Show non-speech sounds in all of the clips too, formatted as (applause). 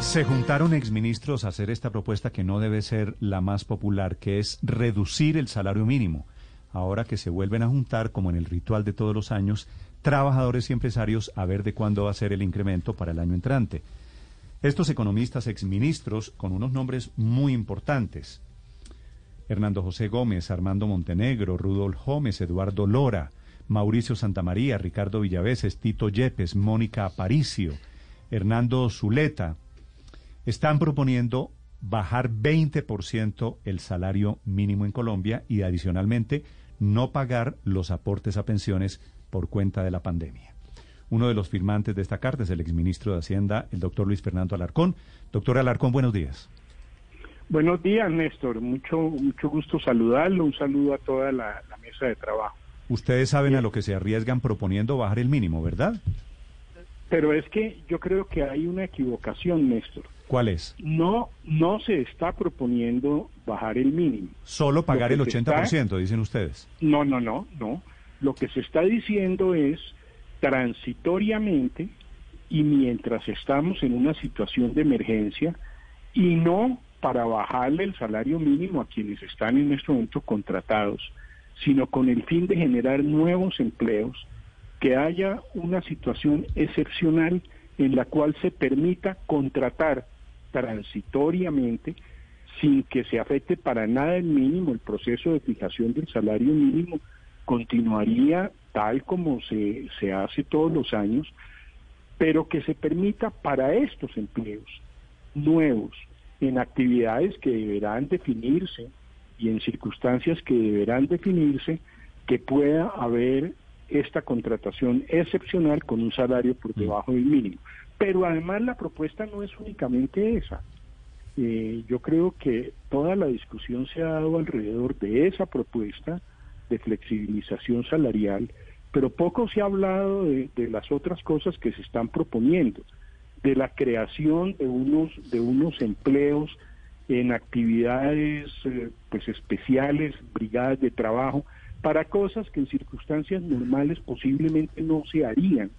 Se juntaron exministros a hacer esta propuesta que no debe ser la más popular, que es reducir el salario mínimo. Ahora que se vuelven a juntar, como en el ritual de todos los años, trabajadores y empresarios a ver de cuándo va a ser el incremento para el año entrante. Estos economistas exministros con unos nombres muy importantes. Hernando José Gómez, Armando Montenegro, Rudolf Gómez, Eduardo Lora, Mauricio Santamaría, Ricardo Villaveses, Tito Yepes, Mónica Aparicio, Hernando Zuleta, están proponiendo bajar 20% el salario mínimo en Colombia y adicionalmente no pagar los aportes a pensiones por cuenta de la pandemia. Uno de los firmantes de esta carta es el exministro de Hacienda, el doctor Luis Fernando Alarcón. Doctor Alarcón, buenos días. Buenos días, Néstor. Mucho, mucho gusto saludarlo. Un saludo a toda la, la mesa de trabajo. Ustedes saben a lo que se arriesgan proponiendo bajar el mínimo, ¿verdad? Pero es que yo creo que hay una equivocación, Néstor. ¿Cuál es? No, no se está proponiendo bajar el mínimo. Solo pagar el Lo que 80%, se está- dicen ustedes. No, no, no, no. Lo que se está diciendo es transitoriamente y mientras estamos en una situación de emergencia y no para bajarle el salario mínimo a quienes están en este momento contratados, sino con el fin de generar nuevos empleos, que haya una situación excepcional en la cual se permita contratar transitoriamente sin que se afecte para nada el mínimo, el proceso de fijación del salario mínimo continuaría tal como se, se hace todos los años, pero que se permita para estos empleos nuevos, en actividades que deberán definirse y en circunstancias que deberán definirse, que pueda haber esta contratación excepcional con un salario por debajo del mínimo. Pero además la propuesta no es únicamente esa. Eh, yo creo que toda la discusión se ha dado alrededor de esa propuesta de flexibilización salarial, pero poco se ha hablado de, las otras cosas que se están proponiendo, de la creación de unos de unos empleos en actividades eh, pues especiales, brigadas de trabajo para cosas que en circunstancias normales posiblemente no se harían,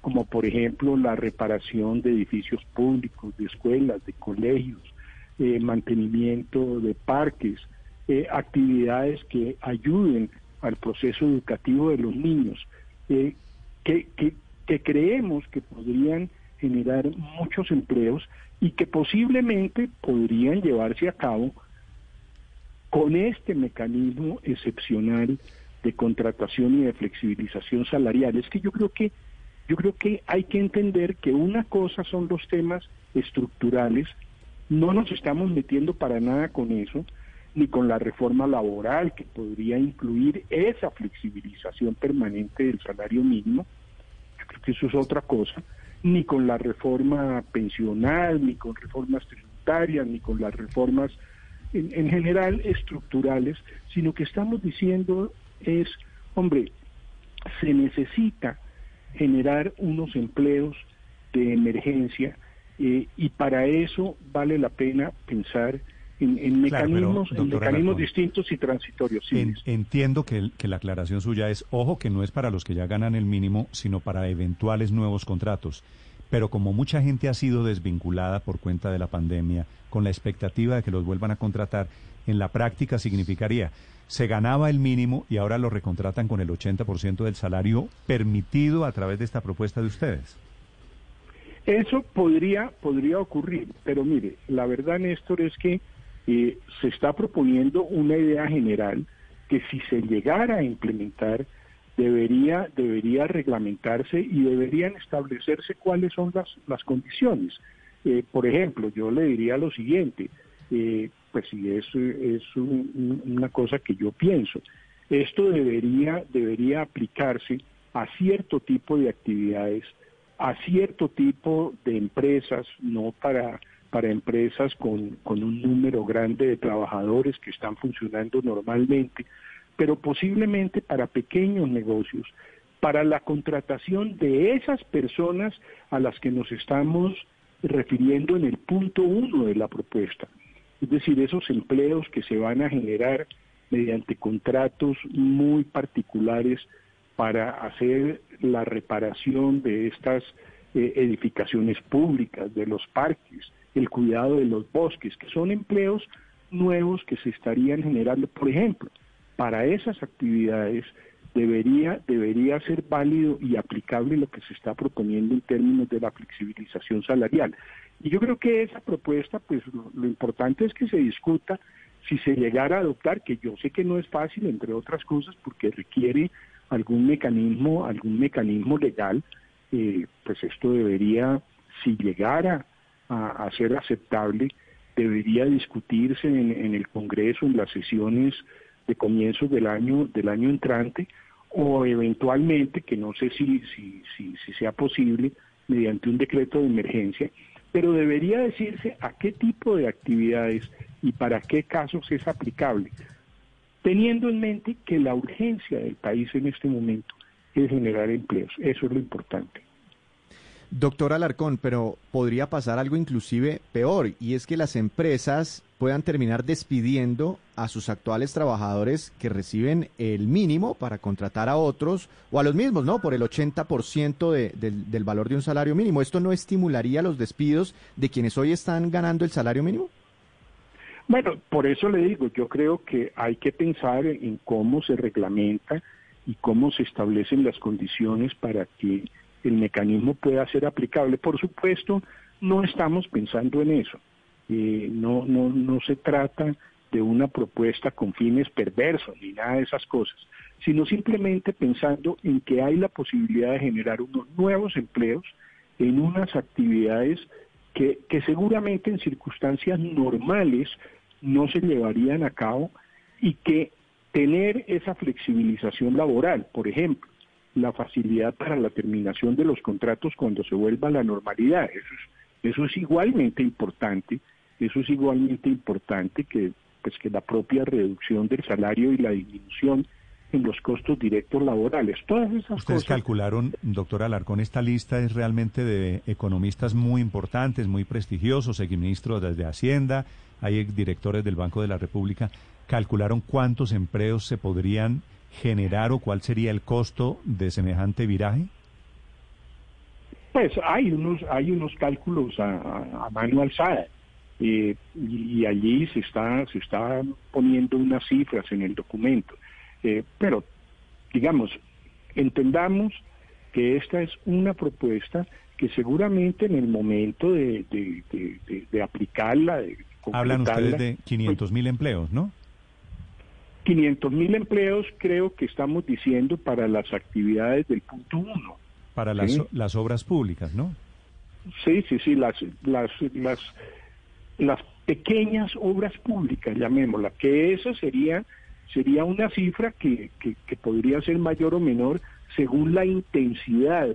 como por ejemplo la reparación de edificios públicos, de escuelas, de colegios, eh, mantenimiento de parques, eh, actividades que ayuden al proceso educativo de los niños, eh, que, que, que creemos que podrían generar muchos empleos y que posiblemente podrían llevarse a cabo con este mecanismo excepcional de contratación y de flexibilización salarial. Es que yo creo que yo creo que hay que entender que una cosa son los temas estructurales, no nos estamos metiendo para nada con eso, ni con la reforma laboral que podría incluir esa flexibilización permanente del salario mínimo, yo creo que eso es otra cosa, ni con la reforma pensional, ni con reformas tributarias, ni con las reformas en, en general estructurales, sino que estamos diciendo es, hombre, se necesita generar unos empleos de emergencia eh, y para eso vale la pena pensar en, en Claro, pero, mecanismos, en doctor mecanismos Alarcón, distintos y transitorios. Sí, En- entiendo que, el- que la aclaración suya es, ojo, que no es para los que ya ganan el mínimo, sino para eventuales nuevos contratos. Pero como mucha gente ha sido desvinculada por cuenta de la pandemia, con la expectativa de que los vuelvan a contratar, en la práctica significaría, se ganaba el mínimo y ahora lo recontratan con el 80% del salario permitido a través de esta propuesta de ustedes. Eso podría, podría ocurrir, pero mire, la verdad, Néstor, es que eh, se está proponiendo una idea general que si se llegara a implementar debería, debería reglamentarse y deberían establecerse cuáles son las, las condiciones. Eh, por ejemplo, yo le diría lo siguiente, eh, pues si es, es un- un- una cosa que yo pienso, esto debería, debería aplicarse a cierto tipo de actividades a cierto tipo de empresas, no para, para empresas con, con un número grande de trabajadores que están funcionando normalmente, pero posiblemente para pequeños negocios, para la contratación de esas personas a las que nos estamos refiriendo en el punto uno de la propuesta. Es decir, esos empleos que se van a generar mediante contratos muy particulares para hacer la reparación de estas eh, edificaciones públicas, de los parques, el cuidado de los bosques, que son empleos nuevos que se estarían generando. Por ejemplo, para esas actividades debería, debería ser válido y aplicable lo que se está proponiendo en términos de la flexibilización salarial. Y yo creo que esa propuesta, pues lo, importante es que se discuta si se llegara a adoptar, que yo sé que no es fácil, entre otras cosas, porque requiere algún mecanismo, algún mecanismo legal, eh, pues esto debería, si llegara a, ser aceptable, debería discutirse en, el Congreso, en las sesiones de comienzos del año, del año entrante, o eventualmente, que no sé si, si, si, sea posible, mediante un decreto de emergencia, pero debería decirse a qué tipo de actividades y para qué casos es aplicable, teniendo en mente que la urgencia del país en este momento es generar empleos. Eso es lo importante. Doctor Alarcón, pero podría pasar algo inclusive peor, y es que las empresas puedan terminar despidiendo a sus actuales trabajadores que reciben el mínimo para contratar a otros o a los mismos, ¿no? Por el 80% de, del, del valor de un salario mínimo. ¿Esto no estimularía los despidos de quienes hoy están ganando el salario mínimo? Bueno, por eso le digo, yo creo que hay que pensar en cómo se reglamenta y cómo se establecen las condiciones para que el mecanismo pueda ser aplicable. Por supuesto, no estamos pensando en eso. Eh, no, no, no se trata de una propuesta con fines perversos ni nada de esas cosas, sino simplemente pensando en que hay la posibilidad de generar unos nuevos empleos en unas actividades que, que seguramente en circunstancias normales no se llevarían a cabo y que tener esa flexibilización laboral, por ejemplo, la facilidad para la terminación de los contratos cuando se vuelva a la normalidad. Eso es, eso es igualmente importante, eso es igualmente importante que, pues, que la propia reducción del salario y la disminución en los costos directos laborales. Todas esas Ustedes calcularon, doctor Alarcón, esta lista es realmente de economistas muy importantes, muy prestigiosos, exministros de Hacienda, hay directores del Banco de la República. ¿Calcularon cuántos empleos se podrían generar o cuál sería el costo de semejante viraje? Pues hay unos, hay unos cálculos a, mano alzada eh, y, allí se está, se está poniendo unas cifras en el documento. Eh, pero, digamos, entendamos que esta es una propuesta que seguramente en el momento de, de, aplicarla, Hablan ustedes de 500 mil empleos, ¿no? 500 mil empleos creo que estamos diciendo para las actividades del punto uno. Para las, las obras públicas, ¿no? Sí, sí, sí, las, las, las, las pequeñas obras públicas, llamémosla, que eso sería, sería una cifra que, que, podría ser mayor o menor según la intensidad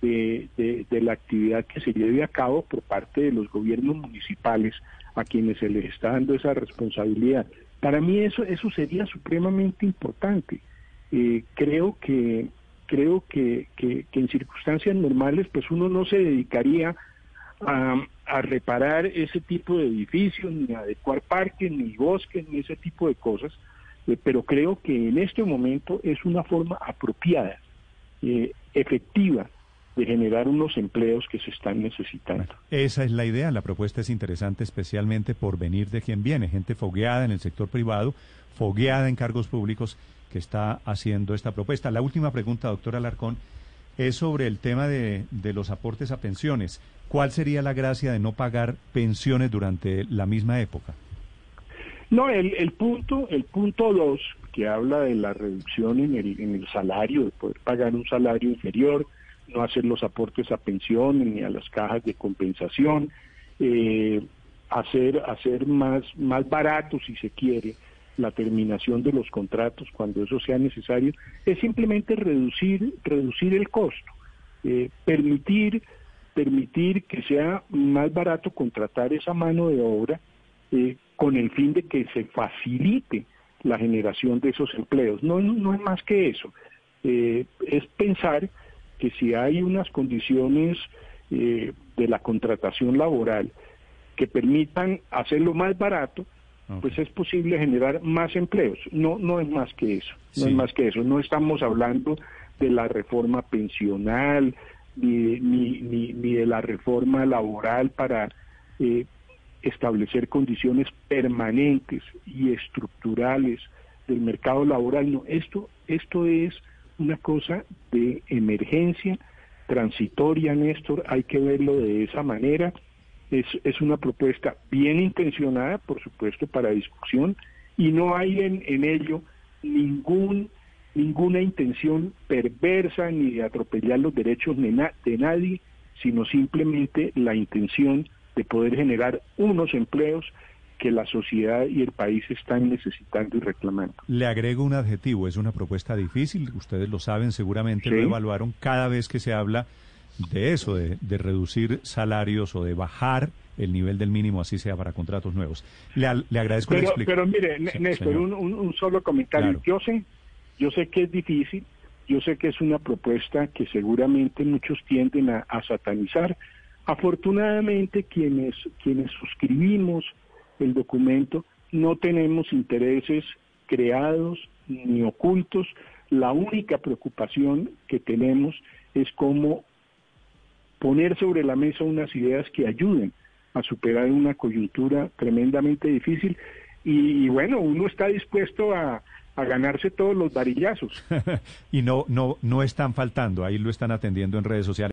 de, de, la actividad que se lleve a cabo por parte de los gobiernos municipales a quienes se les está dando esa responsabilidad. Para mí eso, eso sería supremamente importante. Eh, creo que creo que, que, en circunstancias normales pues uno no se dedicaría a, a, reparar ese tipo de edificios, ni adecuar parques, ni bosques, ni ese tipo de cosas, eh, pero creo que en este momento es una forma apropiada, eh, efectiva, de generar unos empleos que se están necesitando. esa es la idea, la propuesta es interesante especialmente por venir de quien viene, gente fogueada en el sector privado, fogueada en cargos públicos que está haciendo esta propuesta. La última pregunta, doctora Alarcón, es sobre el tema de, de los aportes a pensiones. ¿Cuál sería la gracia de no pagar pensiones durante la misma época? No, el, el punto, el punto dos, que habla de la reducción en el, en el salario, de poder pagar un salario inferior, no hacer los aportes a pensiones ni a las cajas de compensación, eh, hacer, hacer más, más barato, si se quiere, la terminación de los contratos cuando eso sea necesario, es simplemente reducir, reducir el costo. eh, permitir, permitir que sea más barato contratar esa mano de obra eh, con el fin de que se facilite la generación de esos empleos. No, no es más que eso. Eh, es pensar que si hay unas condiciones de la contratación laboral que permitan hacerlo más barato, pues es posible generar más empleos. No, no es más que eso, no es más que eso. No estamos hablando de la reforma pensional, ni, ni, ni, de la reforma laboral para eh, establecer condiciones permanentes y estructurales del mercado laboral. No, esto, esto es una cosa de emergencia transitoria, Néstor, hay que verlo de esa manera es, es una propuesta bien intencionada, por supuesto, para discusión, y no hay en, en ello ningún ninguna intención perversa ni de atropellar los derechos de nadie, sino simplemente la intención de poder generar unos empleos que la sociedad y el país están necesitando y reclamando. Le agrego un adjetivo, es una propuesta difícil, ustedes lo saben, seguramente lo evaluaron cada vez que se habla de eso, de, reducir salarios o de bajar el nivel del mínimo, así sea para contratos nuevos. Le, agradezco pero, la explicación. Pero mire, Néstor, un, solo comentario. Yo sé, yo sé que es difícil, yo sé que es una propuesta que seguramente muchos tienden a, satanizar. Afortunadamente, quienes, quienes suscribimos el documento no tenemos intereses creados ni ocultos. La única preocupación que tenemos es cómo poner sobre la mesa unas ideas que ayuden a superar una coyuntura tremendamente difícil y, bueno, uno está dispuesto a, a ganarse todos los varillazos. (laughs) y no, no, no están faltando, ahí lo están atendiendo en redes sociales.